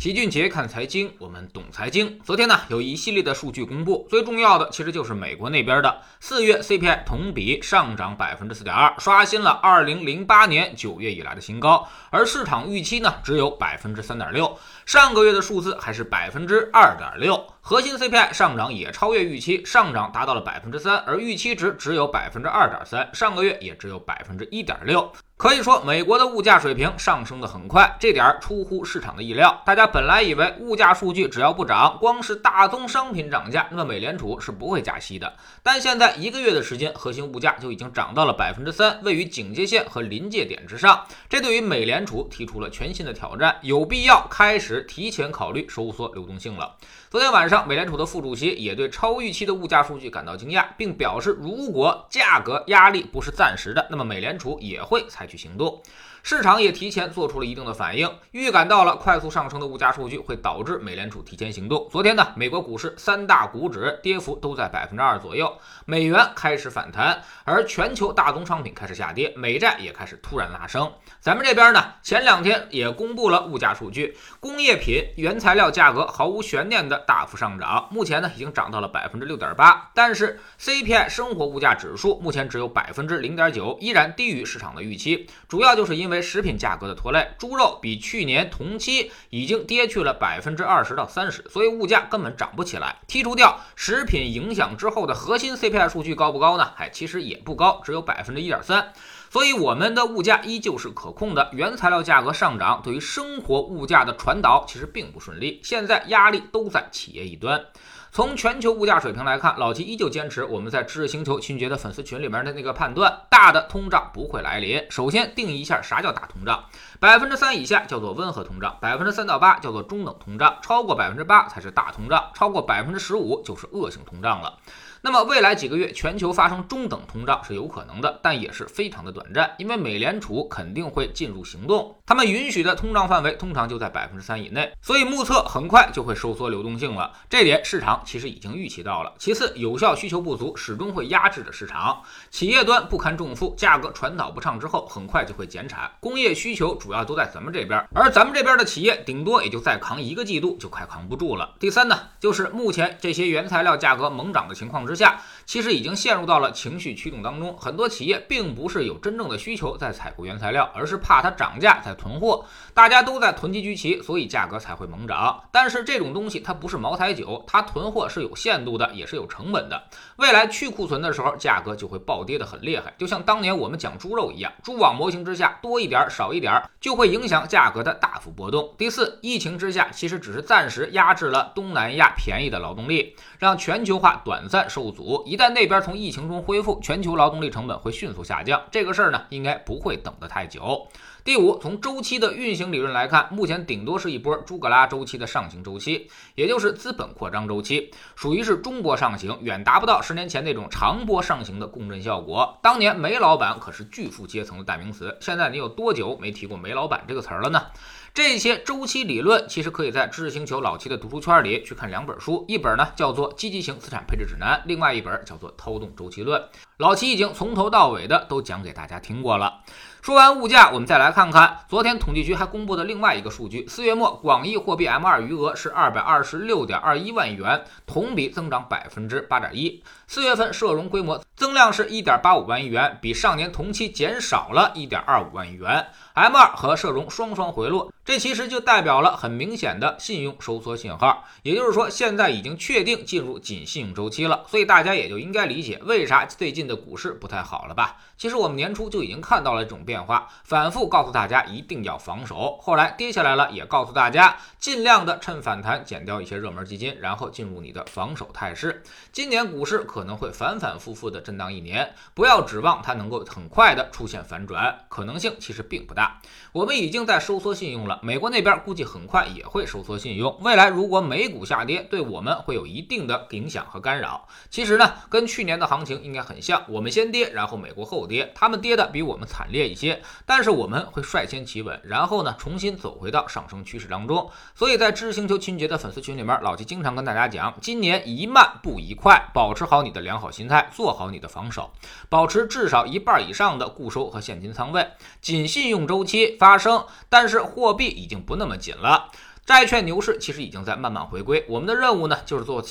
齐俊杰看财经，我们懂财经。昨天呢，有一系列的数据公布，最重要的其实就是美国那边的四月 CPI 同比上涨百分之四点二，刷新了二零零八年九月以来的新高。而市场预期呢，只有百分之三点六，上个月的数字还是百分之二点六。核心 CPI 上涨也超越预期，上涨达到了百分之三，而预期值只有百分之二点三，上个月也只有百分之一点六。可以说，美国的物价水平上升的很快，这点出乎市场的意料。大家本来以为物价数据只要不涨，光是大宗商品涨价，那么美联储是不会加息的。但现在一个月的时间，核心物价就已经涨到了百分之三，位于警戒线和临界点之上。这对于美联储提出了全新的挑战，有必要开始提前考虑收缩流动性了。昨天晚上，美联储的副主席也对超预期的物价数据感到惊讶，并表示，如果价格压力不是暂时的，那么美联储也会采。去行动。市场也提前做出了一定的反应，预感到了快速上升的物价数据会导致美联储提前行动。昨天呢，美国股市三大股指跌幅都在百分之二左右，美元开始反弹，而全球大宗商品开始下跌，美债也开始突然拉升。咱们这边呢，前两天也公布了物价数据，工业品原材料价格毫无悬念的大幅上涨，目前呢已经涨到了百分之六点八，但是 CPI 生活物价指数目前只有百分之零点九，依然低于市场的预期，主要就是因为。食品价格的拖累，猪肉比去年同期已经跌去了百分之二十到三十，所以物价根本涨不起来。剔除掉食品影响之后的核心 CPI 数据高不高呢？哎，其实也不高，只有百分之一点三。所以我们的物价依旧是可控的。原材料价格上涨对于生活物价的传导其实并不顺利，现在压力都在企业一端。从全球物价水平来看，老齐依旧坚持我们在知识星球秦杰的粉丝群里面的那个判断：大的通胀不会来临。首先定义一下啥叫大通胀，百分之三以下叫做温和通胀，百分之三到八叫做中等通胀，超过百分之八才是大通胀，超过百分之十五就是恶性通胀了。那么未来几个月全球发生中等通胀是有可能的，但也是非常的短暂，因为美联储肯定会进入行动，他们允许的通胀范围通常就在百分之三以内，所以目测很快就会收缩流动性了。这点市场其实已经预期到了。其次，有效需求不足始终会压制着市场，企业端不堪重负，价格传导不畅之后，很快就会减产。工业需求主要都在咱们这边，而咱们这边的企业顶多也就再扛一个季度就快扛不住了。第三呢，就是目前这些原材料价格猛涨的情况之下，其实已经陷入到了情绪驱动当中。很多企业并不是有真正的需求在采购原材料，而是怕它涨价在囤货。大家都在囤积居奇，所以价格才会猛涨。但是这种东西它不是茅台酒，它囤货是有限度的，也是有成本的。未来去库存的时候，价格就会暴跌的很厉害。就像当年我们讲猪肉一样，蛛网模型之下多一点少一点，就会影响价格的大幅波动。第四，疫情之下其实只是暂时压制了东南亚便宜的劳动力，让全球化短暂受阻。一在那边从疫情中恢复，全球劳动力成本会迅速下降。这个事儿呢，应该不会等得太久。第五，从周期的运行理论来看，目前顶多是一波朱格拉周期的上行周期，也就是资本扩张周期，属于是中波上行，远达不到十年前那种长波上行的共振效果。当年煤老板可是巨富阶层的代名词，现在你有多久没提过煤老板这个词儿了呢？这些周期理论其实可以在知识星球老七的读书圈里去看两本书，一本呢叫做《积极型资产配置指南》，另外一本叫做《掏动周期论》。老七已经从头到尾的都讲给大家听过了。说完物价，我们再来看看昨天统计局还公布的另外一个数据：四月末广义货币 M2 余额是二百二十六点二一万亿元，同比增长百分之八点一。四月份社融规模增量是一点八五万亿元，比上年同期减少了一点二五万亿元。M2 和社融双双回落，这其实就代表了很明显的信用收缩信号。也就是说，现在已经确定进入紧信用周期了，所以大家也就应该理解为啥最近的股市不太好了吧？其实我们年初就已经看到了这种变化，反复告诉大家一定要防守。后来跌下来了，也告诉大家尽量的趁反弹减掉一些热门基金，然后进入你的防守态势。今年股市可能会反反复复的震荡一年，不要指望它能够很快的出现反转，可能性其实并不大。我们已经在收缩信用了，美国那边估计很快也会收缩信用。未来如果美股下跌，对我们会有一定的影响和干扰。其实呢，跟去年的行情应该很像，我们先跌，然后美国后跌，他们跌的比我们惨烈一些，但是我们会率先企稳，然后呢，重新走回到上升趋势当中。所以在知识星球秦杰的粉丝群里面，老齐经常跟大家讲，今年宜慢不宜快，保持好你的良好心态，做好你的防守，保持至少一半以上的固收和现金仓位，仅信用。周期发生，但是货币已经不那么紧了。债券牛市其实已经在慢慢回归，我们的任务呢就是做。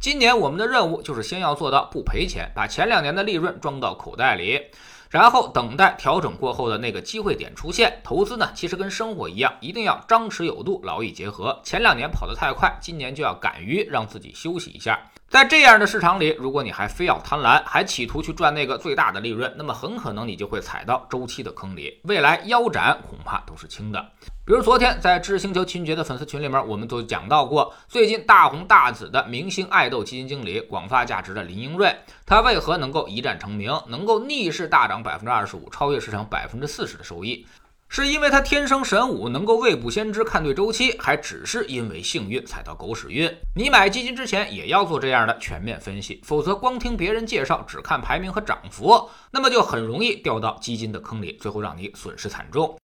今年我们的任务就是先要做到不赔钱，把前两年的利润装到口袋里，然后等待调整过后的那个机会点出现。投资呢，其实跟生活一样，一定要张弛有度，劳逸结合。前两年跑得太快，今年就要敢于让自己休息一下。在这样的市场里，如果你还非要贪婪，还企图去赚那个最大的利润，那么很可能你就会踩到周期的坑里，未来腰斩恐怕都是轻的。比如昨天在知识星球秦爵的粉丝群里面，我们都讲到过，最近大红大紫的明星爱豆基金经理广发价值的林英瑞，他为何能够一战成名，能够逆势大涨百分之二十五，超越市场百分之四十的收益？是因为他天生神武，能够未卜先知看对周期，还只是因为幸运踩到狗屎运？你买基金之前也要做这样的全面分析，否则光听别人介绍，只看排名和涨幅，那么就很容易掉到基金的坑里，最后让你损失惨重。